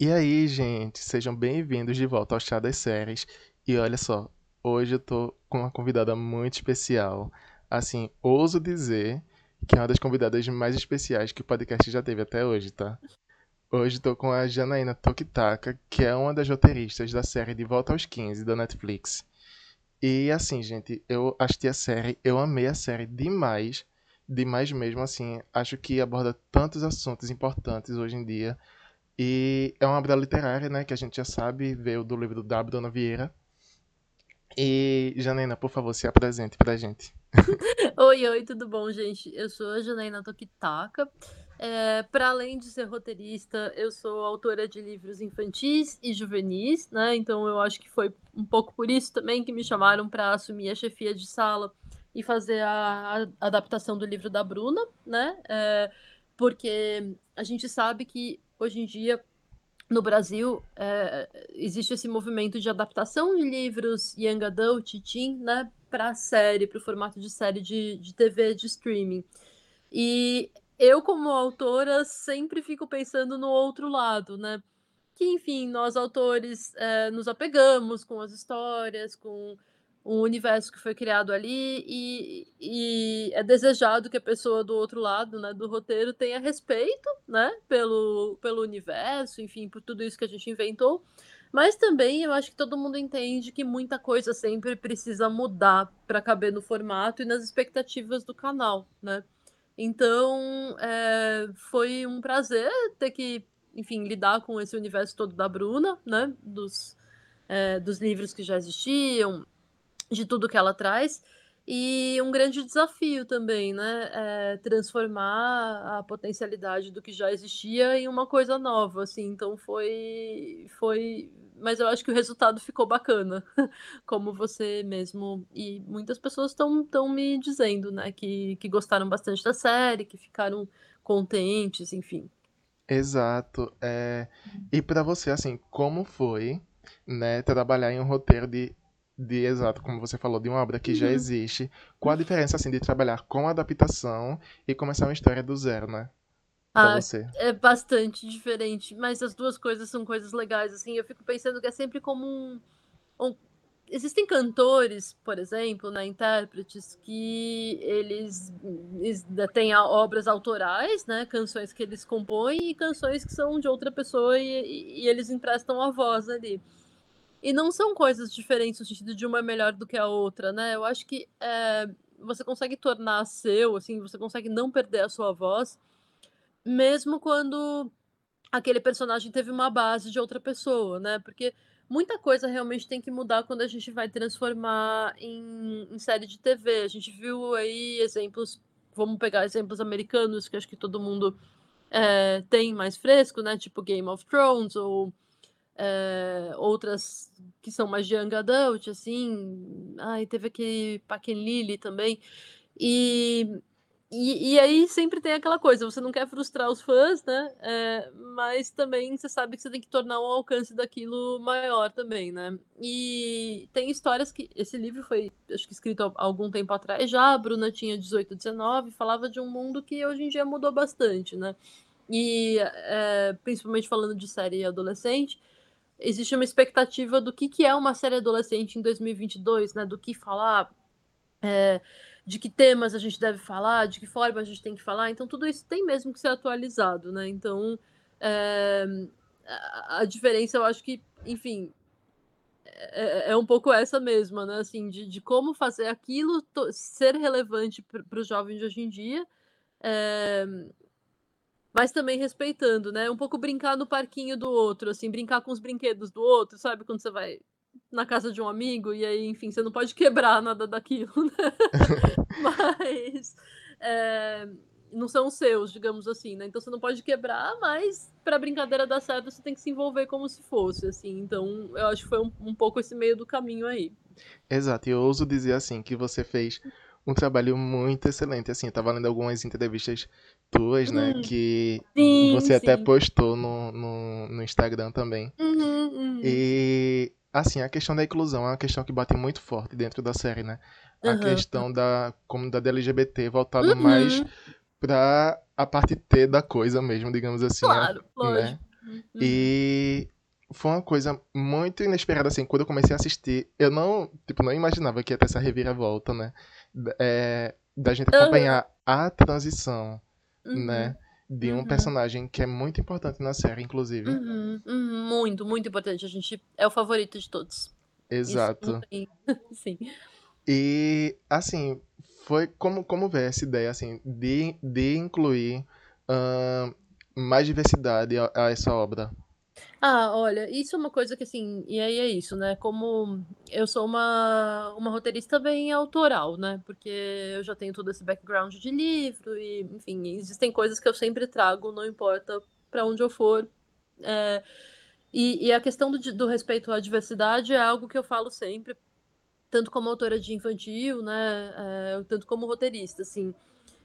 E aí, gente, sejam bem-vindos de volta ao Chá das Séries. E olha só, hoje eu tô com uma convidada muito especial. Assim, ouso dizer que é uma das convidadas mais especiais que o podcast já teve até hoje, tá? Hoje tô com a Janaína Tokitaka, que é uma das roteiristas da série De Volta aos 15 da Netflix. E assim, gente, eu assisti a série, eu amei a série demais, demais mesmo, assim, acho que aborda tantos assuntos importantes hoje em dia e é uma obra literária, né, que a gente já sabe, veio do livro da Dona Vieira. E, Janaína, por favor, se apresente pra gente. oi, oi, tudo bom, gente? Eu sou a Janaína Tokitaka. É, para além de ser roteirista, eu sou autora de livros infantis e juvenis, né? Então eu acho que foi um pouco por isso também que me chamaram para assumir a chefia de sala e fazer a, a adaptação do livro da Bruna, né? É, porque a gente sabe que hoje em dia no Brasil é, existe esse movimento de adaptação de livros young adult, teen, né, para série, para o formato de série de, de TV, de streaming. E eu, como autora, sempre fico pensando no outro lado, né? Que, enfim, nós autores é, nos apegamos com as histórias, com um universo que foi criado ali e, e, é desejado que a pessoa do outro lado, né, do roteiro tenha respeito, né, pelo, pelo universo, enfim, por tudo isso que a gente inventou. Mas também eu acho que todo mundo entende que muita coisa sempre precisa mudar para caber no formato e nas expectativas do canal, né? Então é, foi um prazer ter que, enfim, lidar com esse universo todo da Bruna, né? Dos, é, dos livros que já existiam, de tudo que ela traz. E um grande desafio também, né? É transformar a potencialidade do que já existia em uma coisa nova, assim. Então foi, foi, mas eu acho que o resultado ficou bacana, como você mesmo e muitas pessoas estão me dizendo, né? Que, que gostaram bastante da série, que ficaram contentes, enfim. Exato. É... E para você, assim, como foi, né, trabalhar em um roteiro de de exato, como você falou, de uma obra que uhum. já existe. Qual a diferença assim de trabalhar com adaptação e começar uma história do zero, né? Ah, você. é bastante diferente, mas as duas coisas são coisas legais assim. Eu fico pensando que é sempre como um, um existem cantores, por exemplo, né, intérpretes que eles, eles têm obras autorais, né, canções que eles compõem e canções que são de outra pessoa e, e eles emprestam a voz ali. E não são coisas diferentes no sentido de uma é melhor do que a outra, né? Eu acho que é, você consegue tornar seu, assim, você consegue não perder a sua voz, mesmo quando aquele personagem teve uma base de outra pessoa, né? Porque muita coisa realmente tem que mudar quando a gente vai transformar em, em série de TV. A gente viu aí exemplos, vamos pegar exemplos americanos, que acho que todo mundo é, tem mais fresco, né? Tipo Game of Thrones ou é, outras que são mais young adult, assim. Ai, teve aquele Paquin Lily também. E, e, e, aí sempre tem aquela coisa, você não quer frustrar os fãs, né? É, mas também você sabe que você tem que tornar o alcance daquilo maior também, né? E tem histórias que. Esse livro foi, acho que escrito há algum tempo atrás já, a Bruna tinha 18, 19, falava de um mundo que hoje em dia mudou bastante, né? E é, principalmente falando de série adolescente existe uma expectativa do que, que é uma série adolescente em 2022, né? Do que falar, é, de que temas a gente deve falar, de que forma a gente tem que falar. Então, tudo isso tem mesmo que ser atualizado, né? Então, é, a, diferença, eu acho que, enfim, é, é, um pouco essa mesma, né? Assim, de, de como fazer aquilo ser relevante para os jovens de hoje em dia. É, mas também respeitando, né? Um pouco brincar no parquinho do outro, assim, brincar com os brinquedos do outro, sabe? Quando você vai na casa de um amigo e aí, enfim, você não pode quebrar nada daquilo, né? mas é, não são seus, digamos assim, né? Então você não pode quebrar, mas pra brincadeira dar certo você tem que se envolver como se fosse, assim. Então eu acho que foi um, um pouco esse meio do caminho aí. Exato, e eu ouso dizer assim que você fez um trabalho muito excelente. Assim, eu tava lendo algumas entrevistas tuas, né? Hum. Que sim, você sim. até postou no, no, no Instagram também. Uhum, uhum. E, assim, a questão da inclusão é uma questão que bate muito forte dentro da série, né? A uhum. questão da comunidade LGBT voltada uhum. mais pra a parte T da coisa mesmo, digamos assim. Claro, né? lógico. E foi uma coisa muito inesperada, assim, quando eu comecei a assistir, eu não, tipo, não imaginava que ia ter essa reviravolta, né? É, da gente acompanhar a transição, Uhum. né? De um Uhum. personagem que é muito importante na série, inclusive. Uhum, uhum, muito, muito importante. A gente é o favorito de todos. Exato. tem. Sim. E, assim, foi como, como ver essa ideia, assim, de, de incluir ahn, mais diversidade a, a essa obra. Ah, olha, isso é uma coisa que assim, e aí é isso, né? Como eu sou uma, uma roteirista bem autoral, né? Porque eu já tenho todo esse background de livro e, enfim, existem coisas que eu sempre trago, não importa para onde eu for. É, e, e, a questão do, do respeito à diversidade é algo que eu falo sempre, tanto como autora de infantil, né? É, tanto como roteirista, assim.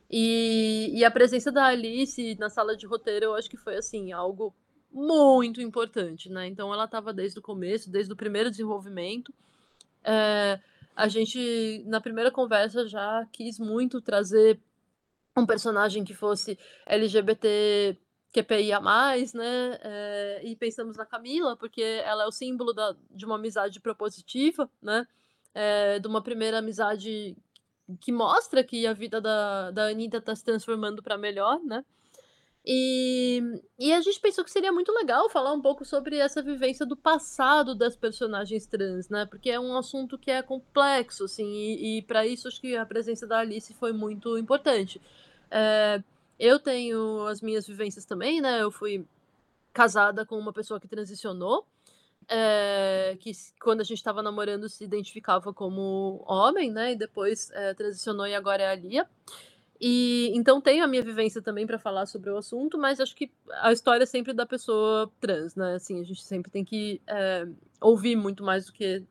E, e a presença da Alice na sala de roteiro, eu acho que foi assim, algo muito importante, né? Então ela estava desde o começo, desde o primeiro desenvolvimento. É, a gente, na primeira conversa, já quis muito trazer um personagem que fosse LGBT QPIA+, né? É, e pensamos na Camila, porque ela é o símbolo da, de uma amizade propositiva, né? É, de uma primeira amizade que mostra que a vida da, da Anitta está se transformando para melhor, né? E, e a gente pensou que seria muito legal falar um pouco sobre essa vivência do passado das personagens trans, né? Porque é um assunto que é complexo, assim, e, e para isso acho que a presença da Alice foi muito importante. É, eu tenho as minhas vivências também, né? Eu fui casada com uma pessoa que transicionou, é, que quando a gente estava namorando se identificava como homem, né? E depois é, transicionou e agora é a Lia. E então tenho a minha vivência também para falar sobre o assunto, mas acho que a história é sempre da pessoa trans, né? Assim, a gente sempre tem que é, ouvir muito mais do que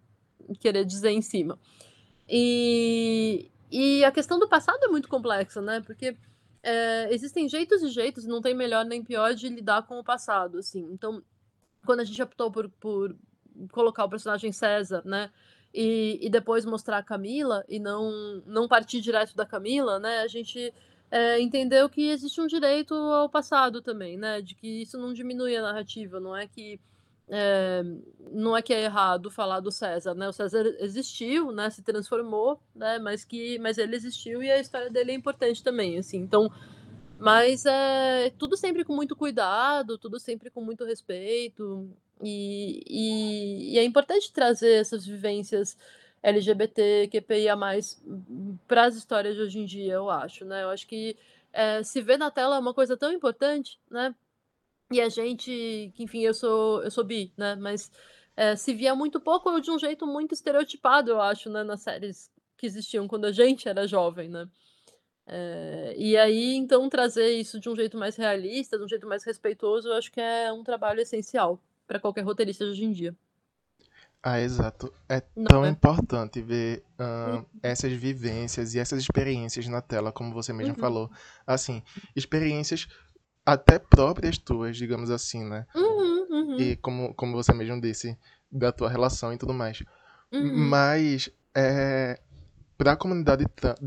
querer dizer em cima. E, e a questão do passado é muito complexa, né? Porque é, existem jeitos e jeitos, não tem melhor nem pior de lidar com o passado, assim. Então, quando a gente optou por, por colocar o personagem César, né? E, e depois mostrar a Camila e não, não partir direto da Camila, né? A gente é, entendeu que existe um direito ao passado também, né? De que isso não diminui a narrativa, não é que é, não é que é errado falar do César, né? O César existiu, né? Se transformou, né? Mas que, mas ele existiu e a história dele é importante também, assim. Então, mas é tudo sempre com muito cuidado, tudo sempre com muito respeito. E, e, e é importante trazer essas vivências LGBT, QPIA+, para as histórias de hoje em dia, eu acho, né? Eu acho que é, se ver na tela é uma coisa tão importante, né? E a gente, enfim, eu sou, eu sou bi, né? Mas é, se via muito pouco de um jeito muito estereotipado, eu acho, né? Nas séries que existiam quando a gente era jovem, né? É, e aí, então, trazer isso de um jeito mais realista, de um jeito mais respeitoso, eu acho que é um trabalho essencial para qualquer roteirista hoje em dia. Ah, exato. É Não tão é. importante ver uh, essas vivências e essas experiências na tela, como você mesmo uhum. falou. Assim, experiências até próprias tuas, digamos assim, né? Uhum, uhum. E como, como você mesmo disse, da tua relação e tudo mais. Uhum. Mas, é, para a comunidade trans,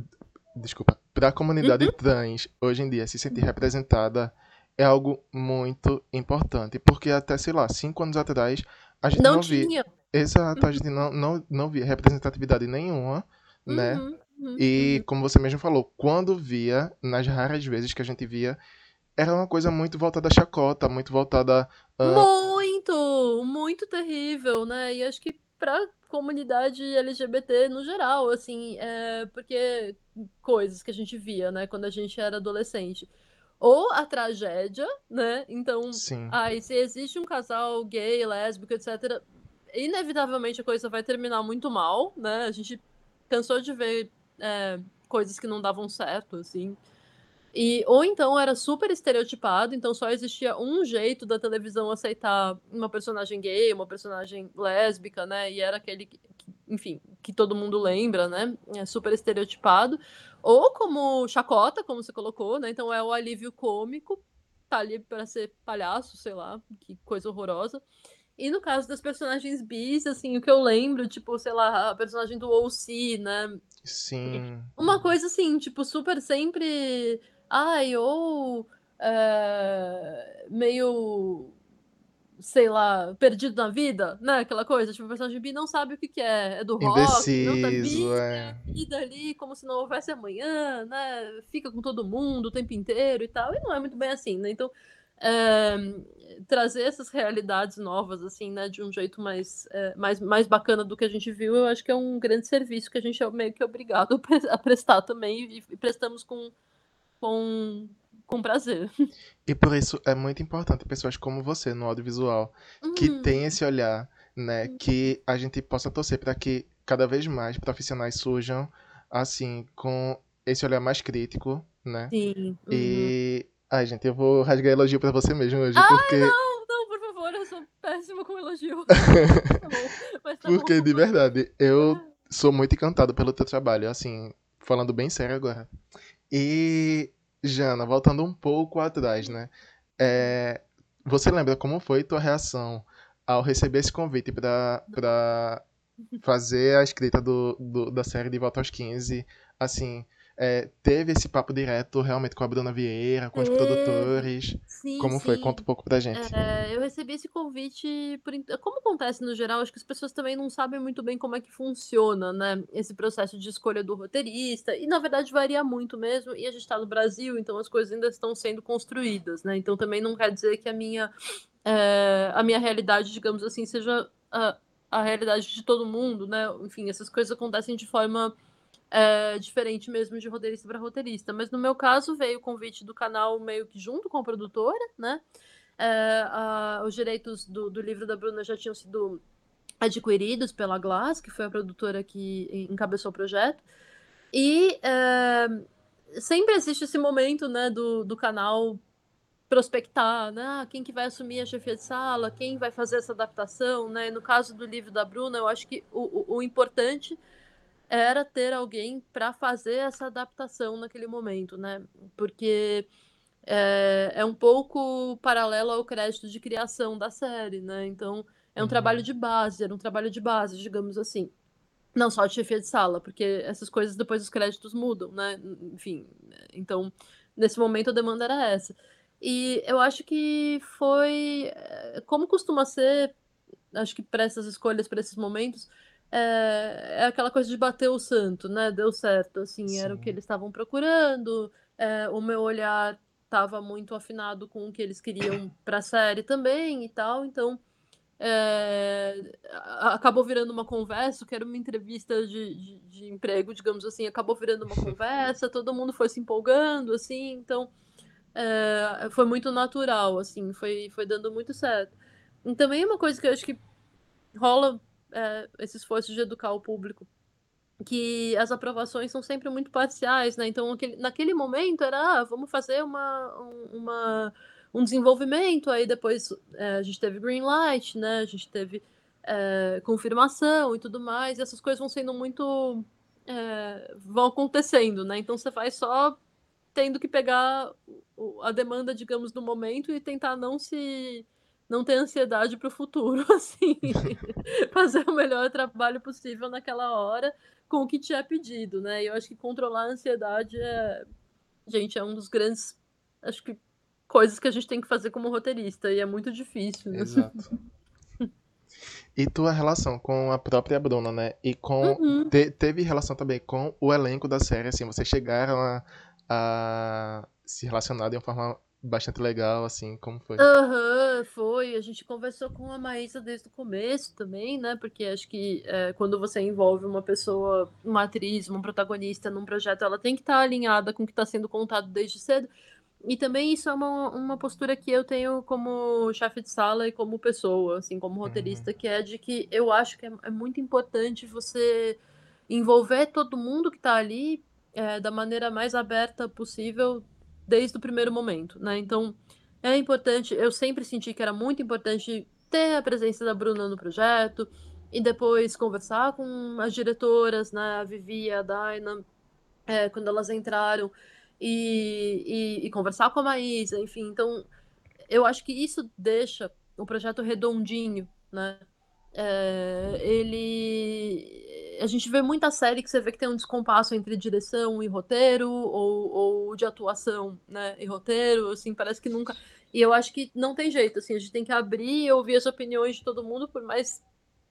desculpa, para a comunidade trans hoje em dia se sentir representada é algo muito importante. Porque até, sei lá, cinco anos atrás, a gente não, não tinha. via. Exato, a gente não, não, não via representatividade nenhuma, né? Uhum, uhum, e uhum. como você mesmo falou, quando via, nas raras vezes que a gente via, era uma coisa muito voltada à chacota, muito voltada. Uh... Muito! Muito terrível, né? E acho que pra comunidade LGBT no geral, assim, é porque coisas que a gente via, né, quando a gente era adolescente ou a tragédia, né? Então, Sim. aí se existe um casal gay, lésbico, etc., inevitavelmente a coisa vai terminar muito mal, né? A gente cansou de ver é, coisas que não davam certo, assim. E, ou então era super estereotipado, então só existia um jeito da televisão aceitar uma personagem gay, uma personagem lésbica, né? E era aquele que, enfim, que todo mundo lembra, né? É super estereotipado. Ou como chacota, como você colocou, né? Então é o alívio cômico, tá ali para ser palhaço, sei lá, que coisa horrorosa. E no caso das personagens bis, assim, o que eu lembro, tipo, sei lá, a personagem do OC, né? Sim. Uma coisa assim, tipo, super sempre. Ai, ou. É, meio sei lá, perdido na vida, né? Aquela coisa, tipo, o personagem bi não sabe o que, que é. É do rock, não tá vive é. a vida ali como se não houvesse amanhã, né? Fica com todo mundo o tempo inteiro e tal. E não é muito bem assim, né? Então, é, trazer essas realidades novas, assim, né? De um jeito mais, é, mais, mais bacana do que a gente viu, eu acho que é um grande serviço que a gente é meio que obrigado a prestar também. E, e prestamos com, com com prazer. E por isso é muito importante pessoas como você no audiovisual que Uhum. tem esse olhar, né, que a gente possa torcer para que cada vez mais profissionais surjam assim com esse olhar mais crítico, né? Sim. Uhum. E ai, gente, eu vou rasgar elogio para você mesmo hoje, Ai, porque não, não, por favor, eu sou péssima com elogio. tá bom, mas tá porque bom. de verdade, eu sou muito encantado pelo teu trabalho, assim, falando bem sério agora. E Jana, voltando um pouco atrás, né? É, você lembra como foi tua reação ao receber esse convite para fazer a escrita do, do- da série De Volta aos 15? Assim, é, teve esse papo direto realmente com a Bruna Vieira, com os Teve. produtores? Sim, Como foi? sim. Conta um pouco pra gente. É, eu recebi esse convite por como acontece no geral, acho que as pessoas também não sabem muito bem como é que funciona, né, esse processo de escolha do roteirista, e na verdade varia muito mesmo, e a gente tá no Brasil, então as coisas ainda estão sendo construídas, né, então também não quer dizer que a minha, é, a minha realidade, digamos assim, seja a, a realidade de todo mundo, né, enfim, essas coisas acontecem de forma é, diferente mesmo de roteirista para roteirista. Mas no meu caso veio o convite do canal meio que junto com a produtora, né? É, a- os direitos do, do livro da Bruna já tinham sido adquiridos pela Glass, que foi a produtora que encabeçou o projeto. E é, sempre existe esse momento, né, do, do canal prospectar, né? Ah, quem que vai assumir a chefia de sala, quem vai fazer essa adaptação, né? No caso do livro da Bruna, eu acho que o, o, o importante era ter alguém para fazer essa adaptação naquele momento, né? Porque é, é um pouco paralelo ao crédito de criação da série, né? Então é um Uhum. trabalho de base, era um trabalho de base, digamos assim. Não só de chefia de sala, porque essas coisas depois os créditos mudam, né? Enfim, então nesse momento a demanda era essa. E eu acho que foi é, como costuma ser, acho que para essas escolhas, para esses momentos, é, é aquela coisa de bater o santo, né? Deu certo, assim, era o Sim. que eles estavam procurando. é, o meu olhar estava muito afinado com o que eles queriam para a série também e tal, então é, acabou virando uma conversa, que era uma entrevista de, de, de emprego, digamos assim, acabou virando uma conversa, todo mundo foi se empolgando, assim, então é, foi muito natural, assim, foi, foi dando muito certo. E também uma coisa que eu acho que rola é, esse esforço de educar o público, que as aprovações são sempre muito parciais, né? Então, aquele, naquele momento era, ah, vamos fazer uma, um- uma, um desenvolvimento, aí depois é, a gente teve green light, né? A gente teve é, confirmação e tudo mais, e essas coisas vão sendo muito... é, vão acontecendo, né? Então, você vai só tendo que pegar a demanda, digamos, do momento e tentar não se não ter ansiedade para o futuro, assim, fazer o melhor trabalho possível naquela hora com o que te é pedido, né? E eu acho que controlar a ansiedade é, gente, é um dos grandes, acho que coisas que a gente tem que fazer como roteirista e é muito difícil. Né? Exato. E tua relação com a própria Bruna, né? E com. Uhum. te- teve relação também com o elenco da série, assim, vocês chegaram a, a se relacionar de uma forma bastante legal, assim, como foi? Aham, foi. A gente conversou com a Maísa desde o começo também, né? Porque acho que é, quando você envolve uma pessoa, uma atriz, uma protagonista num projeto, ela tem que estar alinhada com o que está sendo contado desde cedo. E também isso é uma, uma postura que eu tenho como chefe de sala e como pessoa, assim, como roteirista, que é de que eu acho que é, é muito importante você envolver todo mundo que está ali é, da maneira mais aberta possível desde o primeiro momento, né? Então, é importante, eu sempre senti que era muito importante ter a presença da Bruna no projeto e depois conversar com as diretoras, né? A Vivi a Daina, é, quando elas entraram, e, e, e conversar com a Maísa, enfim. Então, eu acho que isso deixa o projeto redondinho, né? É, ele. A gente vê muita série que você vê que tem um descompasso entre direção e roteiro, ou, ou de atuação, né? E roteiro, assim, parece que nunca. E eu acho que não tem jeito, assim, a gente tem que abrir e ouvir as opiniões de todo mundo, por mais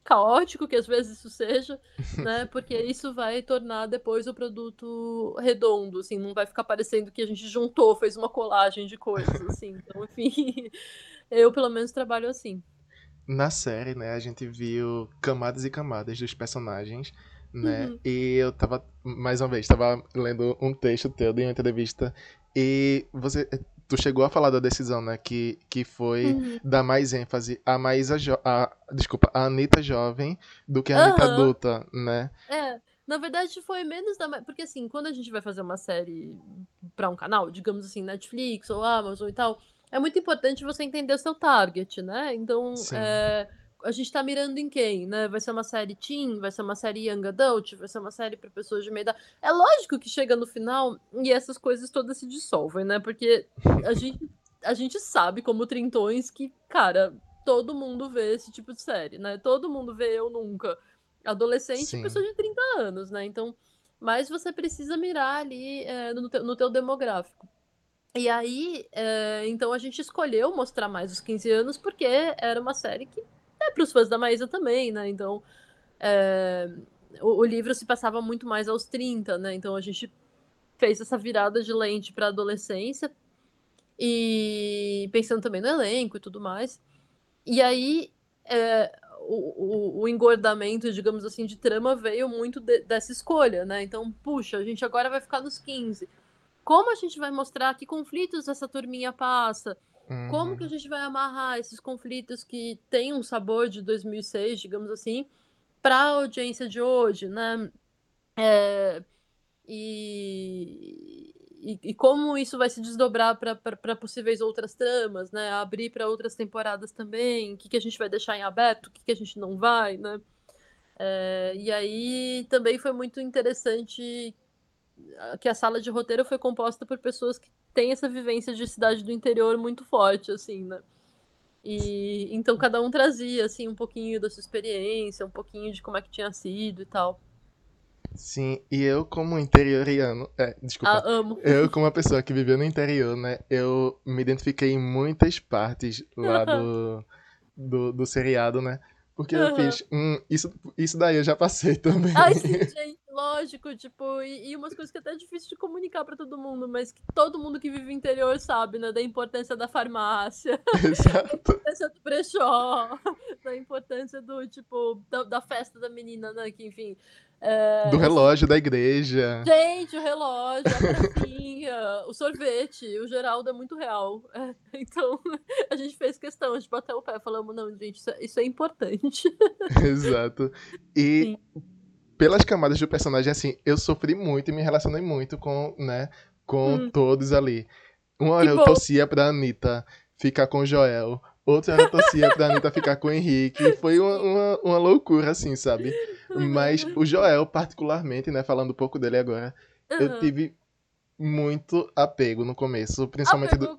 caótico que às vezes isso seja, né? Porque isso vai tornar depois o produto redondo, assim, não vai ficar parecendo que a gente juntou, fez uma colagem de coisas, assim. Então, enfim, eu pelo menos trabalho assim. Na série, né, a gente viu camadas e camadas dos personagens, né? Uhum. E eu tava, mais uma vez, tava lendo um texto teu de uma entrevista e você tu chegou a falar da decisão, né? Que, que foi uhum. dar mais ênfase a Maísa jo a, desculpa, a Anitta jovem do que a Anitta uhum. adulta, né? É. Na verdade, foi menos da. Porque, assim, quando a gente vai fazer uma série para um canal, digamos assim, Netflix ou Amazon e tal, é muito importante você entender o seu target, né? Então, é, a gente tá mirando em quem, né? Vai ser uma série teen, vai ser uma série young adult, vai ser uma série para pessoas de meia idade. É lógico que chega no final e essas coisas todas se dissolvem, né? Porque a gente, a gente sabe, como trintões, que, cara, todo mundo vê esse tipo de série, né? Todo mundo vê Eu Nunca. Adolescente Sim. pessoa de 30 anos, né? Então, mas você precisa mirar ali é, no, teu, no teu demográfico. E aí, é, então a gente escolheu mostrar mais os 15 anos porque era uma série que é para os fãs da Maísa também, né? Então, é, o, o, livro se passava muito mais aos 30, né? Então a gente fez essa virada de lente para adolescência e pensando também no elenco e tudo mais. E aí é, o, o, o, engordamento, digamos assim, de trama veio muito de, dessa escolha, né? Então, puxa, a gente agora vai ficar nos 15. Como a gente vai mostrar que conflitos essa turminha passa? Uhum. Como que a uhum. gente vai amarrar esses conflitos que têm um sabor de 2006, digamos assim, para a audiência de hoje, né? É, e, e, e, como isso vai se desdobrar para possíveis outras tramas, né? Abrir para outras temporadas também, o que, que a gente vai deixar em aberto, o que, que a gente não vai, né? É, e aí também foi muito interessante que a sala de roteiro foi composta por pessoas que têm essa vivência de cidade do interior muito forte, assim, né? E então cada um trazia assim um pouquinho da sua experiência, um pouquinho de como é que tinha sido e tal. Sim, e eu como interioriano, é, desculpa, ah, amo. eu como uma pessoa que viveu no interior, né, eu me identifiquei em muitas partes lá do, do, do seriado, né, porque eu fiz, hum, isso, isso daí eu já passei também. Ai, sim, gente, lógico, tipo, e, e umas coisas que é até é difícil de comunicar para todo mundo, mas que todo mundo que vive interior sabe, né? Da importância da farmácia, Exato. da importância do brechó, da importância do, tipo, da, da festa da menina, né? Que, enfim, é, do relógio da igreja. Gente, o relógio, a pracinha, o sorvete, o Geraldo é muito real. É, então, a gente fez questão de bater o pé. Falamos, não, gente, isso é, isso é importante. Exato. E Sim. Pelas camadas do personagem, assim, eu sofri muito e me relacionei muito com, né, com hum. todos ali. Uma hora que eu bom. torcia pra Anitta ficar com o Joel. Outra hora eu torcia pra Anitta ficar com o Henrique. Foi uma, uma, uma loucura, assim, sabe? Mas o Joel, particularmente, né, falando um pouco dele agora, uhum. eu tive muito apego no começo, principalmente, do,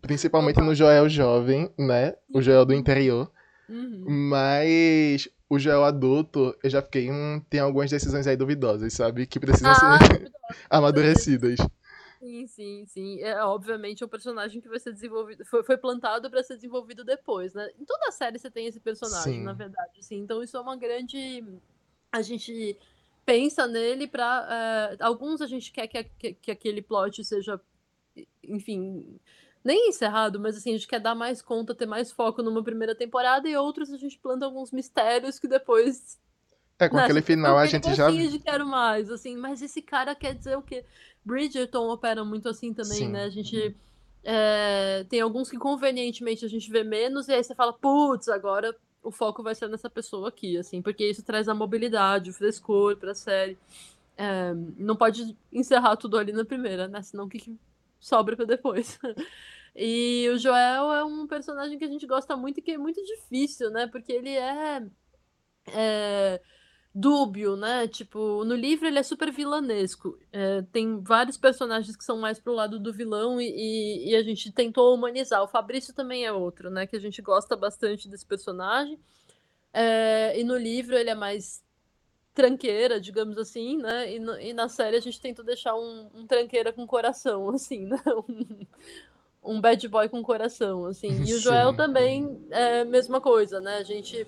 principalmente no Joel jovem, né? O Joel do interior. Uhum. Mas o Joel adulto, eu já fiquei, hum, tem algumas decisões aí duvidosas, sabe? Que precisam ah, ser amadurecidas. Sim, sim, sim. É obviamente é um personagem que vai ser desenvolvido, foi, foi plantado para ser desenvolvido depois, né? Em toda a série você tem esse personagem, sim. na verdade, assim. Então isso é uma grande a gente pensa nele para uh, eh, alguns a gente quer que, que, que, aquele plot seja enfim nem encerrado mas assim a gente quer dar mais conta ter mais foco numa primeira temporada e outros a gente planta alguns mistérios que depois é com né, aquele final a gente já de quero mais assim mas esse cara quer dizer o que Bridgerton opera muito assim também Sim. né a gente é, tem alguns que convenientemente a gente vê menos e aí você fala putz agora o foco vai ser nessa pessoa aqui, assim, porque isso traz a mobilidade, o frescor pra série. É, não pode encerrar tudo ali na primeira, né? Senão o que, que sobra pra depois? e o Joel é um personagem que a gente gosta muito e que é muito difícil, né? Porque ele é, é dúbio, né? Tipo, no livro ele é super vilanesco. É, tem vários personagens que são mais pro lado do vilão e, e, e, a gente tentou humanizar. O Fabrício também é outro, né? Que a gente gosta bastante desse personagem. É, e no livro ele é mais tranqueira, digamos assim, né? E, no, e na série a gente tentou deixar um, um tranqueira com coração, assim, né? Um, um bad boy com coração, assim. E o Joel Sim. também é a mesma coisa, né? A gente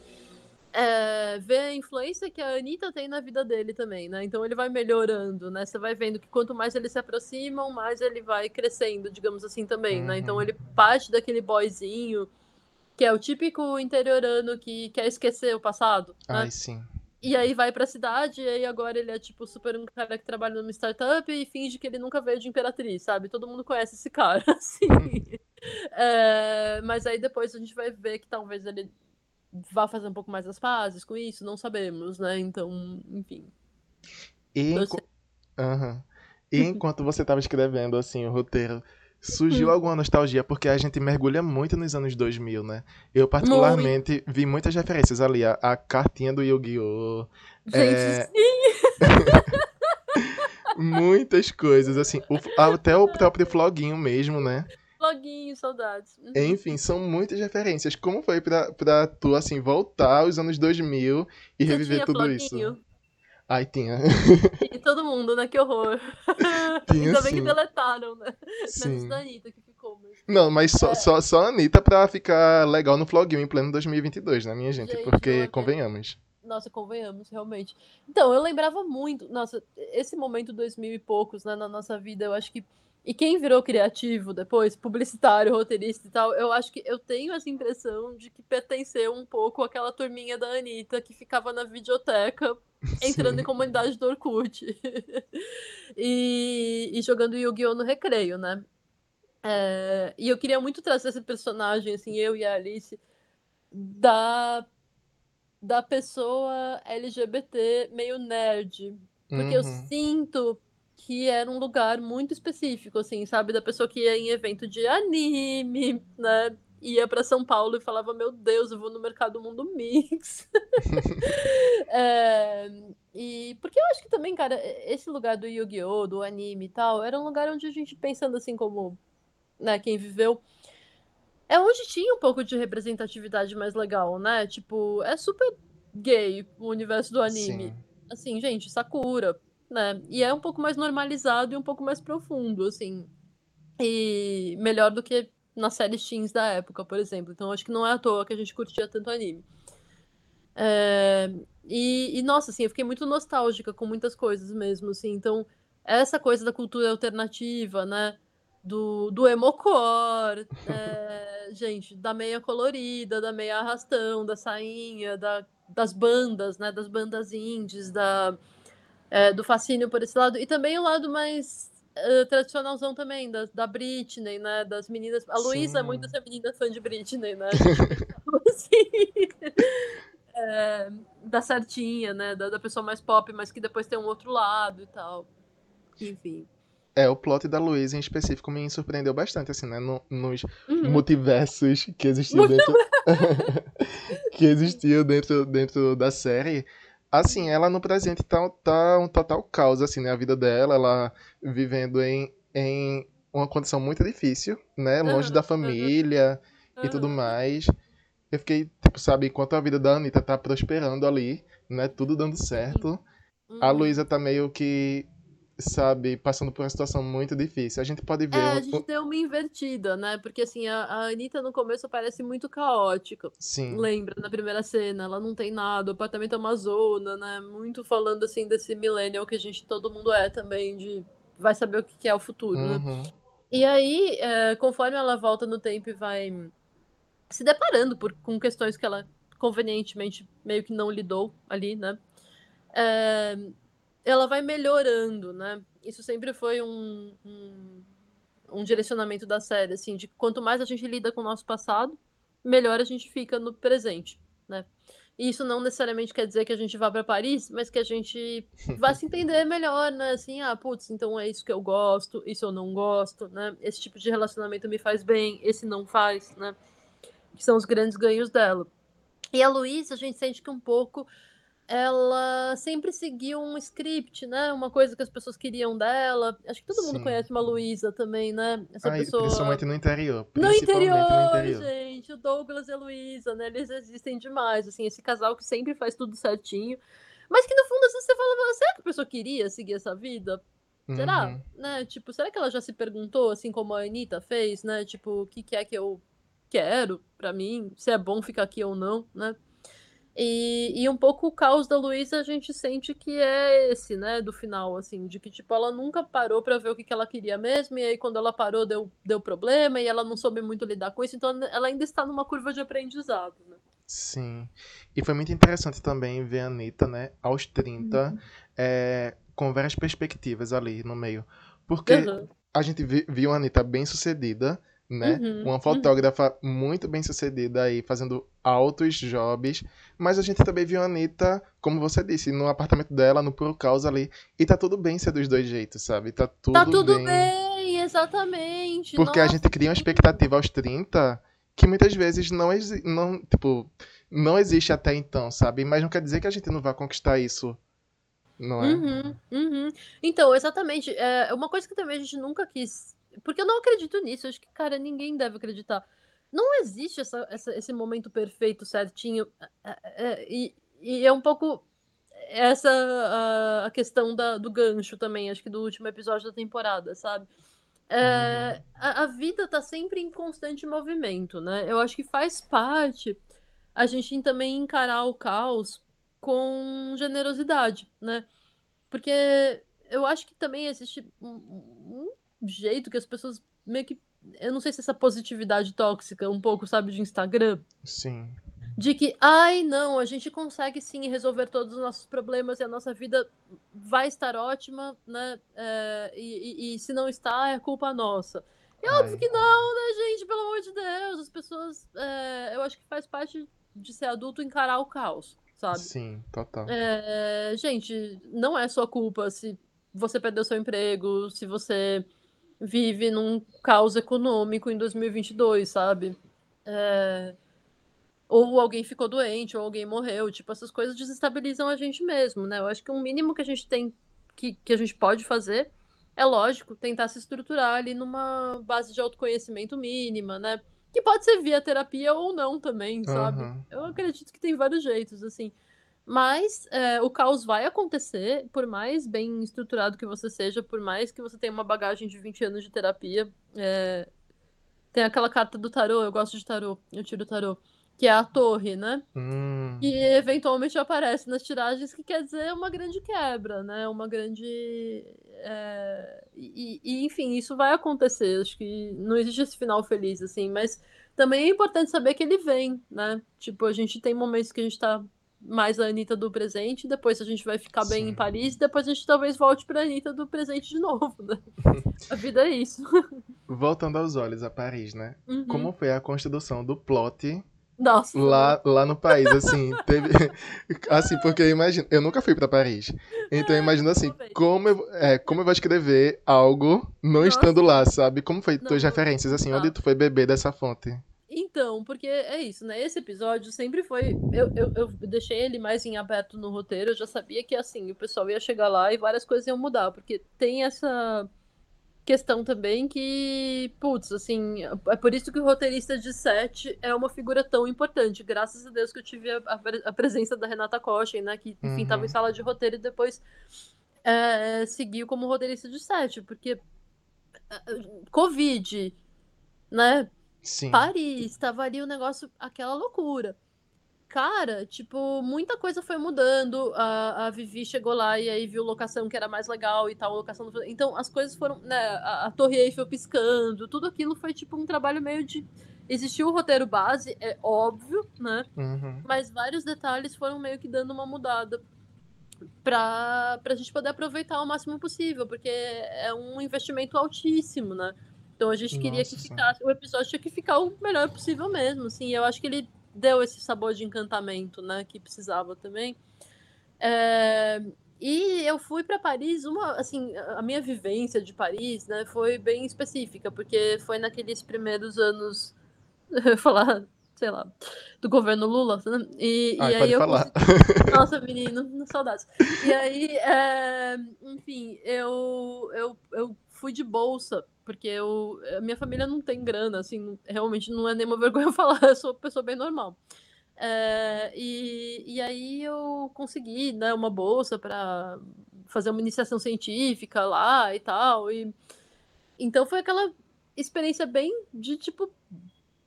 é, vê a influência que a Anitta tem na vida dele também, né? Então ele vai melhorando, né? Você vai vendo que quanto mais eles se aproximam, mais ele vai crescendo, digamos assim, também, né? Então Uhum. ele parte daquele boyzinho, que é o típico interiorano que quer esquecer o passado, né? Ai, sim. E aí vai pra cidade, e aí agora ele é, tipo, super um cara que trabalha numa startup e finge que ele nunca veio de Imperatriz, sabe? Todo mundo conhece esse cara, assim. É, mas aí depois a gente vai ver que talvez ele vá fazer um pouco mais as pazes com isso, não sabemos, né? Então, enfim. E, Aham. E enquanto você estava escrevendo assim o roteiro. Surgiu alguma nostalgia porque a gente mergulha muito nos anos 2000, né? Eu particularmente vi muitas referências ali, a, a cartinha do Yu-Gi-Oh, Gente, É, sim! muitas coisas assim, o- até o próprio floguinho mesmo, né? Loguinho, saudades. Uhum. Enfim, são muitas referências. Como foi pra, pra tu assim voltar aos anos 2000 e Você reviver tudo isso? Ai, tinha. E todo mundo, né? Que horror. Tinha Ainda bem que sim. deletaram, né? Menos Sim. da Anitta que ficou, mas... Não, mas só, É. só, só a Anitta pra ficar legal no Floguinho em pleno 2022, né, minha gente? Gente, Porque, convenhamos. Nossa, convenhamos, realmente. Então, eu lembrava muito. Nossa, esse momento 2000 e poucos, né, na nossa vida, eu acho que. E quem virou criativo depois, publicitário, roteirista e tal, eu acho que eu tenho essa impressão de que pertenceu um pouco àquela turminha da Anitta que ficava na videoteca entrando Sim. em comunidade do Orkut e, e jogando Yu-Gi-Oh! no recreio, né? É, e eu queria muito trazer esse personagem, assim, eu e a Alice, da, da pessoa LGBT meio nerd. Porque eu Uhum. sinto que era um lugar muito específico, assim, sabe? Da pessoa que ia em evento de anime, né? Ia pra São Paulo e falava, meu Deus, eu vou no Mercado Mundo Mix. É, e porque eu acho que também, cara, esse lugar do Yu-Gi-Oh!, do anime e tal, era um lugar onde a gente, pensando assim como, né, quem viveu, é onde tinha um pouco de representatividade mais legal, né? Tipo, é super gay o universo do anime. Sim. Assim, gente, Sakura, né? E é um pouco mais normalizado e um pouco mais profundo, assim. E melhor do que nas séries teens da época, por exemplo. Então acho que não é à toa que a gente curtia tanto anime. É, e, e, nossa, assim, eu fiquei muito nostálgica com muitas coisas mesmo, assim. Então, essa coisa da cultura alternativa, né? Do, do emocore, é, gente, da meia colorida, da meia arrastão, da sainha, da, das bandas, né? Das bandas indies, da, é, do fascínio por esse lado. E também o lado mais uh, tradicionalzão também, da, da Britney, né? Das meninas. A Luísa é muito essa menina fã de Britney, né? Assim. É, da certinha, né? Da, da pessoa mais pop, mas que depois tem um outro lado e tal. Enfim. É, o plot da Luísa em específico me surpreendeu bastante, assim, né? no- nos Uhum. multiversos que existiam dentro. que existiam dentro, dentro da série. Assim, ela no presente tá, tá um total caos, assim, né? A vida dela, ela vivendo em, em uma condição muito difícil, né? Longe Aham, da família e tudo mais. Eu fiquei, tipo, sabe, enquanto a vida da Anitta tá prosperando ali, né? Tudo dando certo. A Uhum. Luísa tá meio que, sabe, passando por uma situação muito difícil. A gente pode ver. É, a gente deu uma invertida, né? Porque assim, a, a Anitta no começo parece muito caótica. Sim, Lembra, na primeira cena, ela não tem nada, o apartamento é uma zona, né? Muito falando assim desse millennial que a gente, todo mundo é também, de vai saber o que é o futuro, né? uhum, E aí, é, conforme ela volta no tempo e vai se deparando por, com questões que ela convenientemente meio que não lidou ali, né? É, ela vai melhorando, né? Isso sempre foi um, um, um direcionamento da série, assim, de quanto mais a gente lida com o nosso passado, melhor a gente fica no presente, né? E isso não necessariamente quer dizer que a gente vá para Paris, mas que a gente vá se entender melhor, né? Assim, ah, putz, então é isso que eu gosto, isso eu não gosto, né? Esse tipo de relacionamento me faz bem, esse não faz, né? Que são os grandes ganhos dela. E a Luísa, a gente sente que um pouco ela sempre seguiu um script, né? Uma coisa que as pessoas queriam dela. Acho que todo mundo conhece uma Luísa também, né? Essa Ai, pessoa. principalmente no interior. No Principalmente no interior, interior. gente, o Douglas e a Luísa, né? Eles existem demais, assim, esse casal que sempre faz tudo certinho. Mas que no fundo, assim, você fala, será que a pessoa queria seguir essa vida? Será? Uhum. Né? Tipo, será que ela já se perguntou, assim como a Anitta fez, né? Tipo, o que, que é que eu quero pra mim? Se é bom ficar aqui ou não, né? E, e um pouco o caos da Luísa a gente sente que é esse, né? Do final, assim, de que, tipo, ela nunca parou pra ver o que, que ela queria mesmo, e aí quando ela parou deu, deu problema, e ela não soube muito lidar com isso, então ela ainda está numa curva de aprendizado, né? Sim. E foi muito interessante também ver a Anitta, né, aos 30, Uhum. é, com várias perspectivas ali no meio. Porque Aham. a gente vi- viu a Anitta bem sucedida, né? Uhum. Uma Uhum. fotógrafa muito bem sucedida aí, fazendo altos jobs. Mas a gente também viu a Anitta, como você disse, no apartamento dela, no puro caos ali. E tá tudo bem ser dos dois jeitos, sabe? Tá tudo Tá tudo bem. bem, exatamente. Porque a Nossa, gente cria uma expectativa aos 30 que muitas vezes não, não, tipo, não existe até então, sabe? Mas não quer dizer que a gente não vá conquistar isso, não é? Uhum, uhum. Então, exatamente. É uma coisa que também a gente nunca quis. Porque eu não acredito nisso. Acho que, cara, ninguém deve acreditar. Não existe essa, essa- esse momento perfeito, certinho. é, é, e, e é um pouco essa a, a questão da, do gancho também, acho que do último episódio da temporada, sabe? É, Uhum. a, a vida tá sempre em constante movimento, né? Eu acho que faz parte a gente também encarar o caos com generosidade, né? Porque eu acho que também existe um, um jeito que as pessoas meio que. Eu não sei se essa positividade tóxica, um pouco, sabe, de Instagram, Sim. de que, ai, não, a gente consegue sim resolver todos os nossos problemas e a nossa vida vai estar ótima, né? É, e, e- e se não está, é culpa nossa. É óbvio Ai. que não, né, gente? Pelo amor de Deus, as pessoas. é, eu acho que faz parte de ser adulto encarar o caos, sabe? Sim, total. É, gente, não é sua culpa se você perdeu seu emprego, se você vive num caos econômico em 2022, sabe? É, ou alguém ficou doente, ou alguém morreu. Tipo, essas coisas desestabilizam a gente mesmo, né? Eu acho que o mínimo que a gente tem, que, que a gente pode fazer, é lógico, tentar se estruturar ali numa base de autoconhecimento mínima, né? Que pode ser via terapia ou não também, sabe? Aham. Eu acredito que tem vários jeitos, assim. Mas é, o caos vai acontecer, por mais bem estruturado que você seja, por mais que você tenha uma bagagem de 20 anos de terapia. é, Tem aquela carta do tarô, eu gosto de tarô, eu tiro tarô, que é a torre, né? Hum, Que eventualmente aparece nas tiragens, que quer dizer uma grande quebra, né? Uma grande. é, E, e, enfim, isso vai acontecer. Acho que não existe esse final feliz, assim, mas também é importante saber que ele vem, né? Tipo, a gente tem momentos que a gente tá mais a Anitta do presente, depois a gente vai ficar bem em sim. Paris, depois a gente talvez volte pra Anitta do presente de novo, né? A vida é isso. Voltando aos olhos a Paris, né? Uhum. Como foi a construção do plot Nossa. lá, lá no país, assim, teve... Assim, porque eu imagino... Eu nunca fui pra Paris. Então eu imagino assim, como eu, é, como eu vou escrever algo não Nossa. estando lá, sabe? Como foi Não, tuas referências, assim, tá. onde tu foi beber dessa fonte? Então, porque é isso, né? Esse episódio sempre foi. Eu, eu, eu deixei ele mais em aberto no roteiro, eu já sabia que assim, o pessoal ia chegar lá e várias coisas iam mudar, porque tem essa questão também que, putz, assim, é por isso que o roteirista de sete é uma figura tão importante. Graças a Deus que eu tive a, a, presença da Renata Kochen, né? Que, enfim, Uhum. em sala de roteiro e depois é, seguiu como roteirista de sete, porque é, Covid, né? Sim. Paris, tava ali o negócio, aquela loucura. Cara, tipo, muita coisa foi mudando. A, a Vivi chegou lá e aí viu locação que era mais legal e tal, locação. Então as coisas foram, né? A, a Torre Eiffel piscando, tudo aquilo foi tipo um trabalho meio de. Existiu o roteiro base, é óbvio, né? Uhum. Mas vários detalhes foram meio que dando uma mudada pra, pra gente poder aproveitar o máximo possível, porque é um investimento altíssimo, né? Então a gente queria que ficasse, o episódio tinha que ficar o melhor possível mesmo, assim. Eu acho que ele deu esse sabor de encantamento, né, que precisava também. É, e eu fui para Paris, uma, assim, a minha vivência de Paris, né, foi bem específica, porque foi naqueles primeiros anos, falar, sei lá, do governo Lula, né? E, Ai, e aí eu falar. consegui- nossa, menino, saudades. E aí, é, enfim, eu, eu, eu fui de bolsa, porque eu, a minha família não tem grana, assim, realmente não é nenhuma vergonha falar, eu sou uma pessoa bem normal. É, e, e aí eu consegui, né, uma bolsa para fazer uma iniciação científica lá e tal. E... Então foi aquela experiência bem de tipo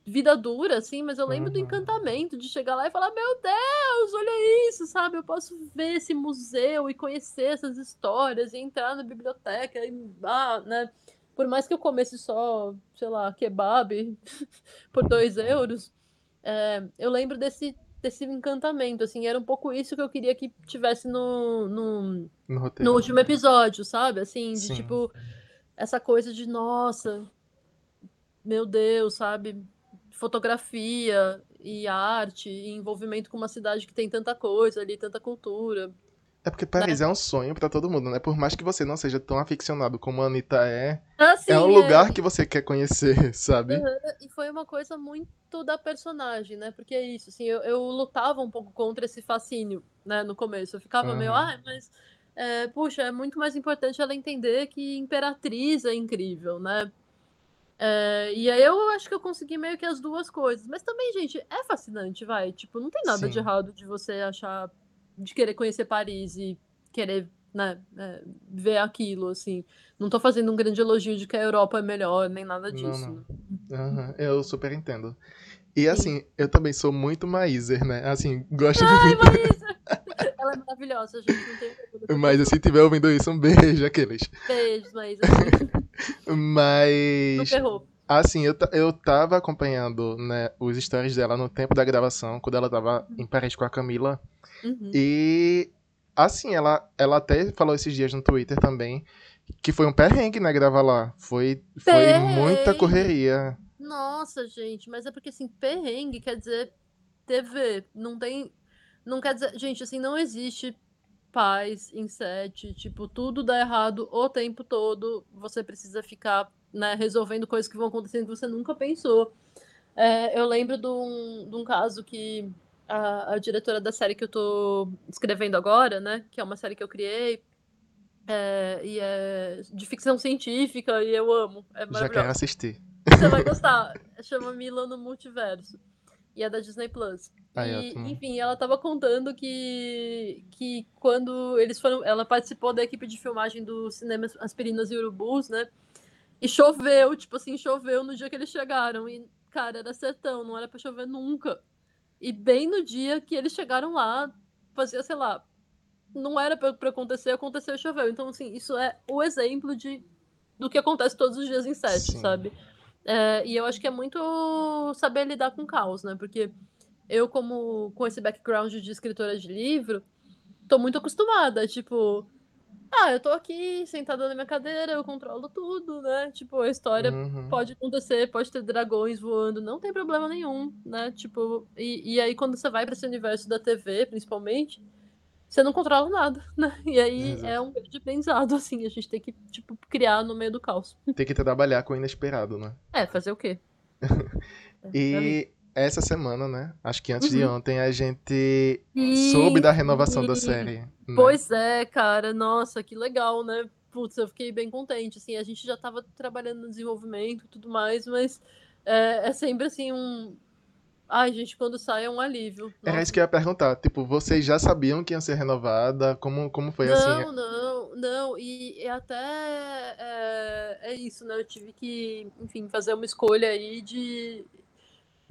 vida dura, assim, mas eu lembro uhum. do encantamento de chegar lá e falar: Meu Deus, olha isso, sabe? Eu posso ver esse museu e conhecer essas histórias e entrar na biblioteca e, ah, né? Por mais que eu comesse só, sei lá, kebab por dois euros, é, eu lembro desse, desse encantamento, assim, era um pouco isso que eu queria que tivesse no, no, no, no último episódio, sabe? Assim, de Sim. tipo, essa coisa de, nossa, meu Deus, sabe? fotografia e arte e envolvimento com uma cidade que tem tanta coisa ali, tanta cultura. É porque Paris né? é um sonho para todo mundo, né? Por mais que você não seja tão aficionado como a Anitta é, ah, sim, é um é. lugar que você quer conhecer, sabe? Uhum. E foi uma coisa muito da personagem, né? Porque é isso, assim, eu, eu lutava um pouco contra esse fascínio, né, no começo. Eu ficava uhum. meio, ah, mas, é, puxa, é muito mais importante ela entender que Imperatriz é incrível, né? É, e aí eu acho que eu consegui meio que as duas coisas. Mas também, gente, é fascinante, vai. Tipo, não tem nada Sim. de errado de você achar. De querer conhecer Paris e querer, né, é, ver aquilo, assim. Não tô fazendo um grande elogio de que a Europa é melhor, nem nada disso. Não, não. Uhum, eu super entendo. E assim, Sim. eu também sou muito Maiser, né? Assim, gosto Ai. Maíser! Ela é maravilhosa, gente. Não tem Mas se tiver ouvindo isso, um beijo, aqueles. Beijos, Maíser. Mas. Assim, eu, eu tava acompanhando né, os stories dela no tempo da gravação, quando ela tava em Paris com a Camila. Uhum. E, assim, ela, ela até falou esses dias no Twitter também que foi um perrengue, né, gravar lá. Foi, foi muita correria. Nossa, gente, mas é porque, assim, perrengue quer dizer TV. Não tem. Não quer dizer. Gente, assim, não existe paz em set, tipo, tudo dá errado o tempo todo, você precisa ficar né, resolvendo coisas que vão acontecendo que você nunca pensou. É, eu lembro de um, de um caso que a, a, diretora da série que eu tô escrevendo agora, né, que é uma série que eu criei, é, e é de ficção científica, e eu amo. É Já quero assistir. Você vai gostar. Chama Mila no Multiverso. E é da Disney Plus. e, enfim, ela tava contando que, que quando eles foram. Ela participou da equipe de filmagem do cinema Aspirinas e Urubus, né? E choveu, tipo assim, choveu no dia que eles chegaram. E, cara, era sertão, não era pra chover nunca. E bem no dia que eles chegaram lá, fazia, sei lá, não era pra, pra acontecer, aconteceu e choveu. Então, assim, isso é o exemplo de do que acontece todos os dias em sete, Sim. sabe? É, e eu acho que é muito saber lidar com caos, né? Porque eu, como com esse background de escritora de livro, tô muito acostumada. Tipo, ah, eu tô aqui sentada na minha cadeira, eu controlo tudo, né? Tipo, a história uhum. pode acontecer, pode ter dragões voando, não tem problema nenhum, né? Tipo, e, e aí quando você vai para esse universo da TV, principalmente você não controla nada, né? E aí Exato. é um grande aprendizado, assim, a gente tem que, tipo, criar no meio do caos. Tem que trabalhar com o inesperado, né? É, fazer o quê? e essa semana, né? Acho que antes uhum. de ontem a gente e... soube da renovação e... da série. Né? Pois é, cara, nossa, que legal, né? Putz, eu fiquei bem contente, assim, a gente já tava trabalhando no desenvolvimento e tudo mais, mas é, é sempre, assim, um Ai, gente, quando sai é um alívio. Nossa. Era isso que eu ia perguntar. Tipo, vocês já sabiam que ia ser renovada? Como, como foi não, assim? Não, não, não. E, e até é, é, isso, né? Eu tive que, enfim, fazer uma escolha aí de,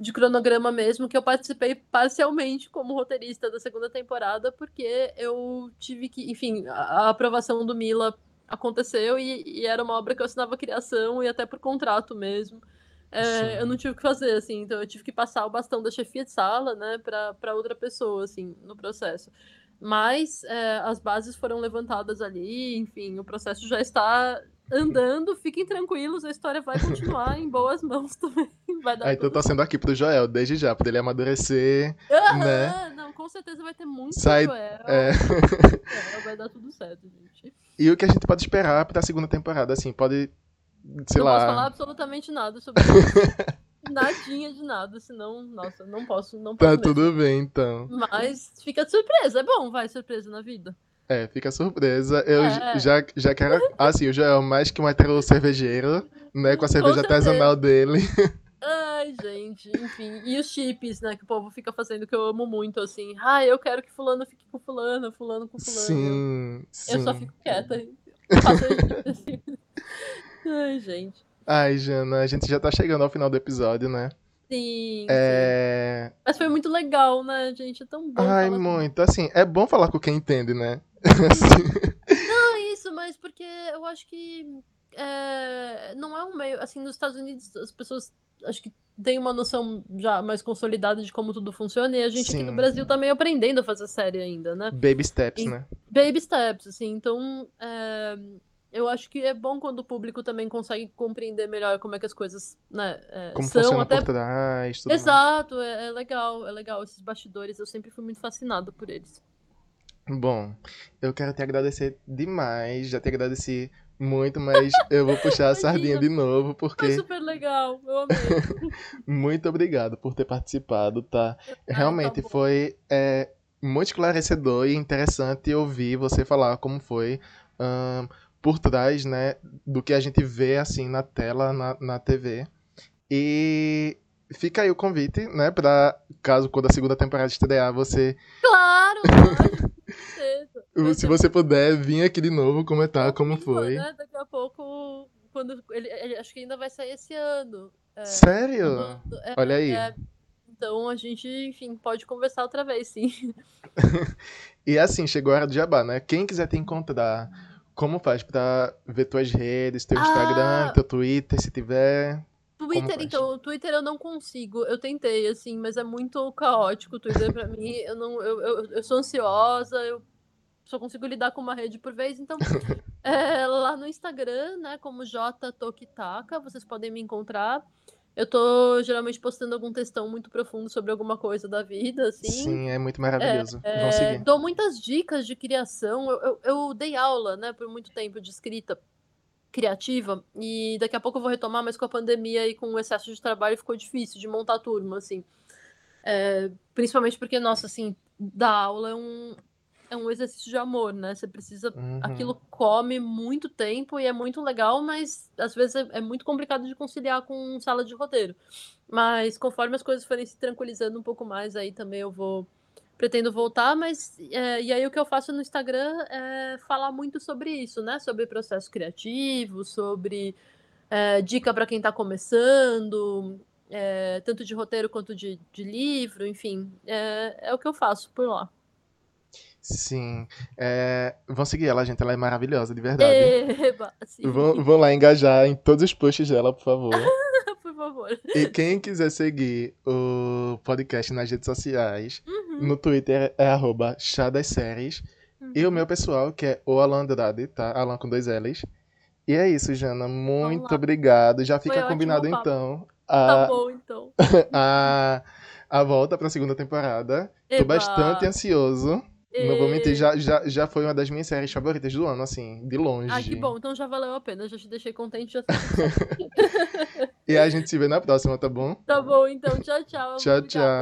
de cronograma mesmo, que eu participei parcialmente como roteirista da segunda temporada, porque eu tive que, enfim, a, aprovação do Mila aconteceu e, e, era uma obra que eu assinava criação e até por contrato mesmo. É, eu não tive o que fazer, assim, então eu tive que passar o bastão da chefia de sala, né, para outra pessoa, assim, no processo. Mas é, as bases foram levantadas ali, enfim, o processo já está andando, fiquem tranquilos, a história vai continuar em boas mãos também. Vai dar ah, então tá sendo aqui pro Joel, desde já, pra ele amadurecer, uhum, né? Não, com certeza vai ter muito Sai... Joel. É... é, vai dar tudo certo, gente. E o que a gente pode esperar pra segunda temporada, assim, pode sei não lá. Não posso falar absolutamente nada sobre isso. Nadinha de nada, senão, nossa, não posso, não tá posso. Tá mesmo. tudo bem, então. Mas fica de surpresa, é bom, vai, surpresa na vida. É, fica surpresa. Eu é. já, já quero. Assim, o Joel, mais que um hetero cervejeiro, né? Com a cerveja Com artesanal dele. Ai, gente, enfim. E os chips, né, que o povo fica fazendo, que eu amo muito, assim. Ah, eu quero que fulano fique com fulano, fulano com fulano. Sim, sim. Eu só fico quieta. Assim. Ai, gente. Ai, Jana, a gente já tá chegando ao final do episódio, né? Sim, É... sim. Mas foi muito legal, né, gente? É tão bom. Ai, muito. Assim, é bom falar com quem entende, né? Não, é isso, mas porque eu acho que é, não é um meio. Assim, nos Estados Unidos as pessoas acho que têm uma noção já mais consolidada de como tudo funciona e a gente aqui no Sim. Brasil tá meio aprendendo a fazer série ainda, né? baby steps, E- né? Baby steps, assim. Então, é, eu acho que é bom quando o público também consegue compreender melhor como é que as coisas né, é, Como são. Até por trás, tudo. Exato, é, é legal, é legal. Esses bastidores, eu sempre fui muito fascinado por eles. Bom, eu quero te agradecer demais. Já te agradeci muito, mas eu vou puxar a sardinha de novo, Foi porque super legal, eu amei. muito obrigado por ter participado, tá? Realmente tá bom. foi é, muito esclarecedor e interessante ouvir você falar como foi ahn, por trás, né, do que a gente vê assim na tela, na, na TV. E fica aí o convite, né, pra caso quando a segunda temporada estrear, você, Claro, lógico, com certeza. Vai se você puder, vir aqui de novo comentar como horrível, foi. Né? Daqui a pouco, quando ele, ele- acho que ainda vai sair esse ano. É, Sério? quando- é, Olha aí. é, então a gente, enfim, pode conversar outra vez, sim. E assim, chegou a hora do jabá, né? Quem quiser te encontrar, como faz pra ver tuas redes, teu Ah! Instagram, teu Twitter, se tiver? Twitter, então, o Twitter eu não consigo. Eu tentei, assim, mas é muito caótico o Twitter pra mim. Eu não, eu, eu, eu sou ansiosa, eu só consigo lidar com uma rede por vez. Então, é, lá no Instagram, né, como J Tokitaka, vocês podem me encontrar. Eu tô geralmente postando algum textão muito profundo sobre alguma coisa da vida, assim. Sim, é muito maravilhoso. É, seguir. dou muitas dicas de criação. Eu, eu, eu dei aula, né, por muito tempo de escrita criativa e daqui a pouco eu vou retomar, mas com a pandemia e com o excesso de trabalho ficou difícil de montar turma, assim. É, principalmente porque, nossa, assim, dar aula é um, é um exercício de amor, né? Você precisa. Uhum. Aquilo come muito tempo e é muito legal, mas às vezes é, é muito complicado de conciliar com sala de roteiro. Mas conforme as coisas forem se tranquilizando um pouco mais, aí também eu vou. Pretendo voltar, mas. é, e aí o que eu faço no Instagram é falar muito sobre isso, né? Sobre processo criativo, sobre é, dica para quem está começando, é, tanto de roteiro quanto de, de livro, enfim. É, é o que eu faço por lá. Sim. É, Vão seguir ela, gente. Ela é maravilhosa, de verdade. Eba, Vão, vão lá engajar em todos os posts dela, por favor. por favor. E quem quiser seguir o podcast nas redes sociais, Uhum, no Twitter é arroba chá das séries. E o uhum. meu pessoal, que é o Alan Andrade, tá? Alan com dois L's. E é isso, Jana. Muito obrigado. Já fica ótimo o combinado, papo. então, Tá a, bom, então. a, a volta pra segunda temporada. Tô Eba. bastante ansioso. Não vou mentir, E- já, já, já foi uma das minhas séries favoritas do ano, assim, de longe. Ai, que bom. Então já valeu a pena. Já te deixei contente. Já. E a gente se vê na próxima, tá bom? Tá bom, então. Tchau, tchau. Tchau, Obrigada. tchau.